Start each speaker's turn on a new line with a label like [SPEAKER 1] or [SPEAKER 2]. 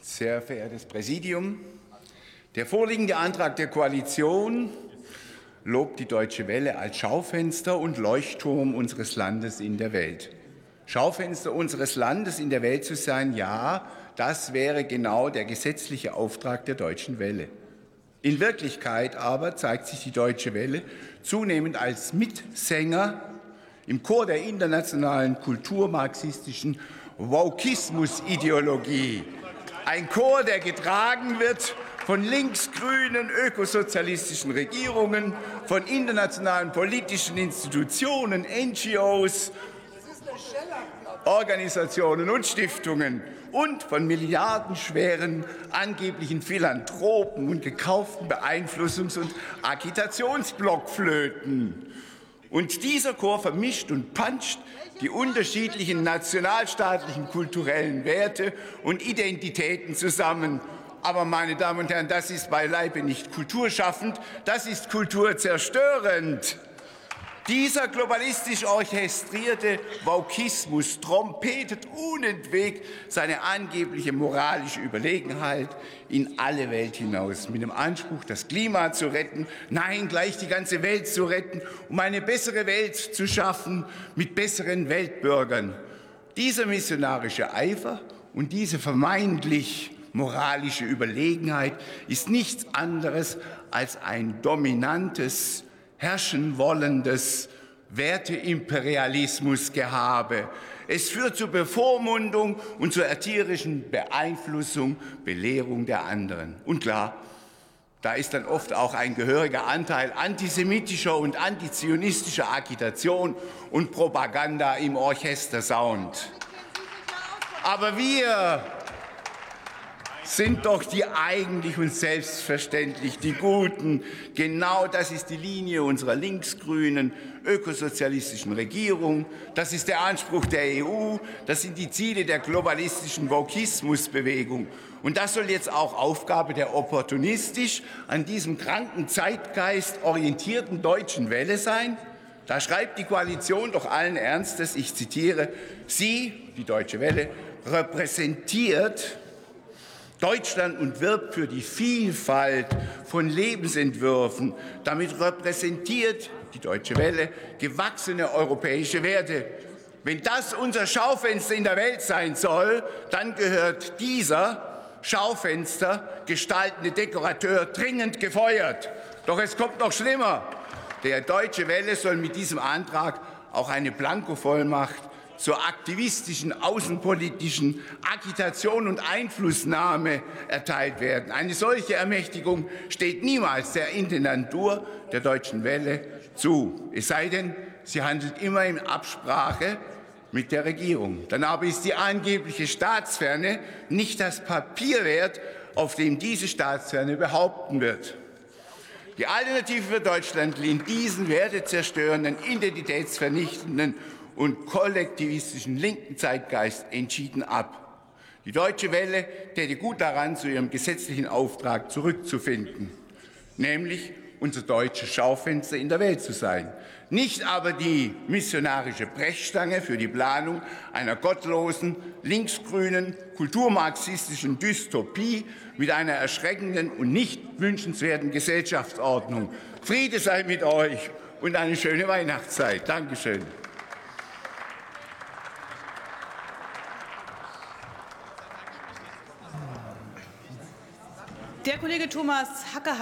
[SPEAKER 1] Sehr verehrtes Präsidium, der vorliegende Antrag der Koalition lobt die Deutsche Welle als Schaufenster und Leuchtturm unseres Landes in der Welt. Schaufenster unseres Landes in der Welt zu sein, ja, das wäre genau der gesetzliche Auftrag der Deutschen Welle. In Wirklichkeit aber zeigt sich die Deutsche Welle zunehmend als Mitsänger im Chor der internationalen kulturmarxistischen Wokismus-Ideologie. Ein Chor, der getragen wird von linksgrünen ökosozialistischen Regierungen, von internationalen politischen Institutionen, NGOs, Organisationen und Stiftungen und von milliardenschweren angeblichen Philanthropen und gekauften Beeinflussungs- und Agitationsblockflöten. Und dieser Chor vermischt und puncht die unterschiedlichen nationalstaatlichen kulturellen Werte und Identitäten zusammen. Aber, meine Damen und Herren, das ist beileibe nicht kulturschaffend, das ist kulturzerstörend. Dieser globalistisch orchestrierte Vaukismus trompetet unentwegt seine angebliche moralische Überlegenheit in alle Welt hinaus, mit dem Anspruch, das Klima zu retten, nein, gleich die ganze Welt zu retten, um eine bessere Welt zu schaffen mit besseren Weltbürgern. Dieser missionarische Eifer und diese vermeintlich moralische Überlegenheit ist nichts anderes als ein dominantes herrschen wollendes Werteimperialismusgehabe. Es führt zur Bevormundung und zur erzieherischen Beeinflussung, Belehrung der anderen. Und klar, da ist dann oft auch ein gehöriger Anteil antisemitischer und antizionistischer Agitation und Propaganda im Orchestersound. Aber wir sind doch die eigentlich und selbstverständlich die Guten. Genau das ist die Linie unserer linksgrünen ökosozialistischen Regierung. Das ist der Anspruch der EU. Das sind die Ziele der globalistischen Vokismusbewegung. Und das soll jetzt auch Aufgabe der opportunistisch an diesem kranken Zeitgeist orientierten deutschen Welle sein? Da schreibt die Koalition doch allen Ernstes, ich zitiere, Sie, die Deutsche Welle, repräsentiert Deutschland und wirbt für die Vielfalt von Lebensentwürfen. Damit repräsentiert die Deutsche Welle gewachsene europäische Werte. Wenn das unser Schaufenster in der Welt sein soll, dann gehört dieser Schaufenster gestaltende Dekorateur dringend gefeuert. Doch es kommt noch schlimmer. Der Deutsche Welle soll mit diesem Antrag auch eine Blankovollmacht zur aktivistischen außenpolitischen Agitation und Einflussnahme erteilt werden. Eine solche Ermächtigung steht niemals der Intendantur der Deutschen Welle zu, es sei denn, sie handelt immer in Absprache mit der Regierung. Dann aber ist die angebliche Staatsferne nicht das Papier wert, auf dem diese Staatsferne behaupten wird. Die Alternative für Deutschland lehnt diesen wertezerstörenden, identitätsvernichtenden und kollektivistischen linken Zeitgeist entschieden ab. Die Deutsche Welle täte gut daran, zu ihrem gesetzlichen Auftrag zurückzufinden, nämlich unser deutsches Schaufenster in der Welt zu sein, nicht aber die missionarische Brechstange für die Planung einer gottlosen, linksgrünen, kulturmarxistischen Dystopie mit einer erschreckenden und nicht wünschenswerten Gesellschaftsordnung. Friede sei mit euch und eine schöne Weihnachtszeit. Dankeschön.
[SPEAKER 2] Der Kollege Thomas Hacke